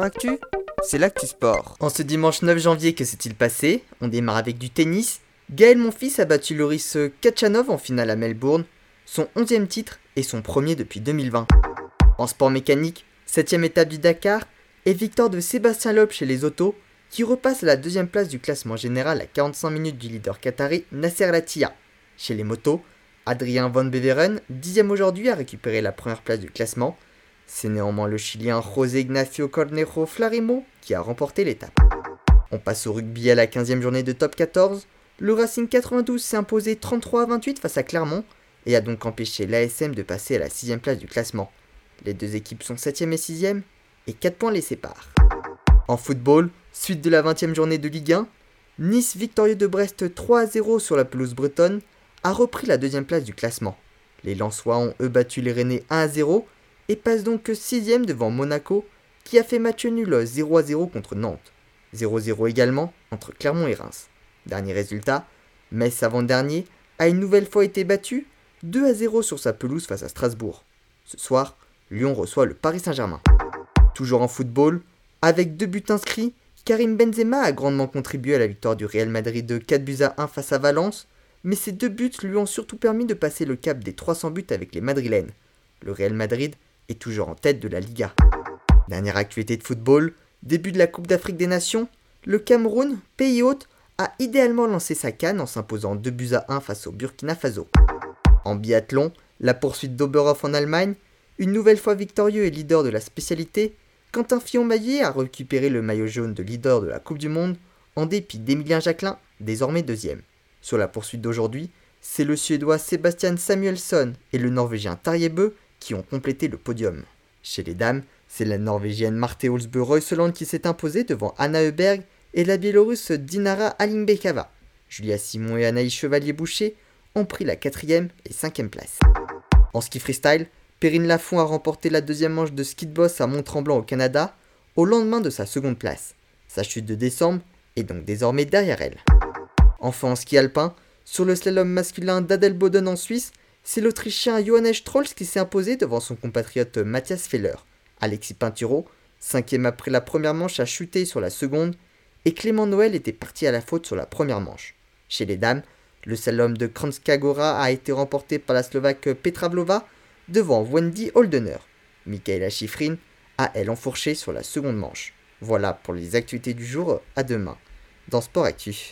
Actu, c'est l'actu sport. En ce dimanche 9 janvier, que s'est-il passé? On démarre avec du tennis. Gaël Monfils a battu Loris Kachanov en finale à Melbourne, son 11e titre et son premier depuis 2020. En sport mécanique, 7ème étape du Dakar et victoire de Sébastien Loeb chez les autos, qui repasse à la deuxième place du classement général à 45 minutes du leader qatari Nasser Latia. Chez les motos, Adrien Van Beveren, dixième aujourd'hui, a récupéré la première place du classement. C'est néanmoins le Chilien José Ignacio Cornejo Flarimo qui a remporté l'étape. On passe au rugby à la 15e journée de top 14. Le Racing 92 s'est imposé 33 à 28 face à Clermont et a donc empêché l'ASM de passer à la 6 place du classement. Les deux équipes sont 7e et 6e et 4 points les séparent. En football, suite de la 20e journée de Ligue 1, Nice victorieux de Brest 3 à 0 sur la pelouse bretonne a repris la deuxième place du classement. Les Lensois ont eux battu les Rennais 1 à 0 et passent donc 6ème devant Monaco qui a fait match nul 0 à 0 contre Nantes. 0-0 également entre Clermont et Reims. Dernier résultat, Metz avant-dernier a une nouvelle fois été battu 2 à 0 sur sa pelouse face à Strasbourg. Ce soir, Lyon reçoit le Paris Saint-Germain. Toujours en football, avec deux buts inscrits, Karim Benzema a grandement contribué à la victoire du Real Madrid de 4 buts à 1 face à Valence, mais ces deux buts lui ont surtout permis de passer le cap des 300 buts avec les Madrilènes. Le Real Madrid toujours en tête de la Liga. Dernière actualité de football, début de la Coupe d'Afrique des Nations, le Cameroun, pays hôte, a idéalement lancé sa canne en s'imposant 2 buts à 1 face au Burkina Faso. En biathlon, la poursuite d'Oberhof en Allemagne, une nouvelle fois victorieux et leader de la spécialité, Quentin Fillon-Maillet a récupéré le maillot jaune de leader de la Coupe du Monde en dépit d'Emilien Jacquelin, désormais deuxième. Sur la poursuite d'aujourd'hui, c'est le Suédois Sebastian Samuelsson et le Norvégien Tarjei Bø qui ont complété le podium. Chez les dames, c'est la Norvégienne Marte Olsbø Reuseland qui s'est imposée devant Anna Heuberg et la Biélorusse Dinara Alimbekava. Julia Simon et Anaïs Chevalier-Boucher ont pris la quatrième et cinquième place. En ski freestyle, Perrine Lafont a remporté la deuxième manche de ski de boss à Mont-Tremblant au Canada au lendemain de sa seconde place. Sa chute de décembre est donc désormais derrière elle. Enfin en ski alpin, sur le slalom masculin d'Adelboden en Suisse, c'est l'Autrichien Johannes Strolls qui s'est imposé devant son compatriote Mathias Feller. Alexis Pinturo, cinquième après la première manche, a chuté sur la seconde, et Clément Noël était parti à la faute sur la première manche. Chez les dames, le slalom de Kranjska Gora a été remporté par la Slovaque Petra Vlova devant Wendy Holdener. Michaela Schifrin a elle enfourché sur la seconde manche. Voilà pour les actualités du jour, à demain dans Sport Actif.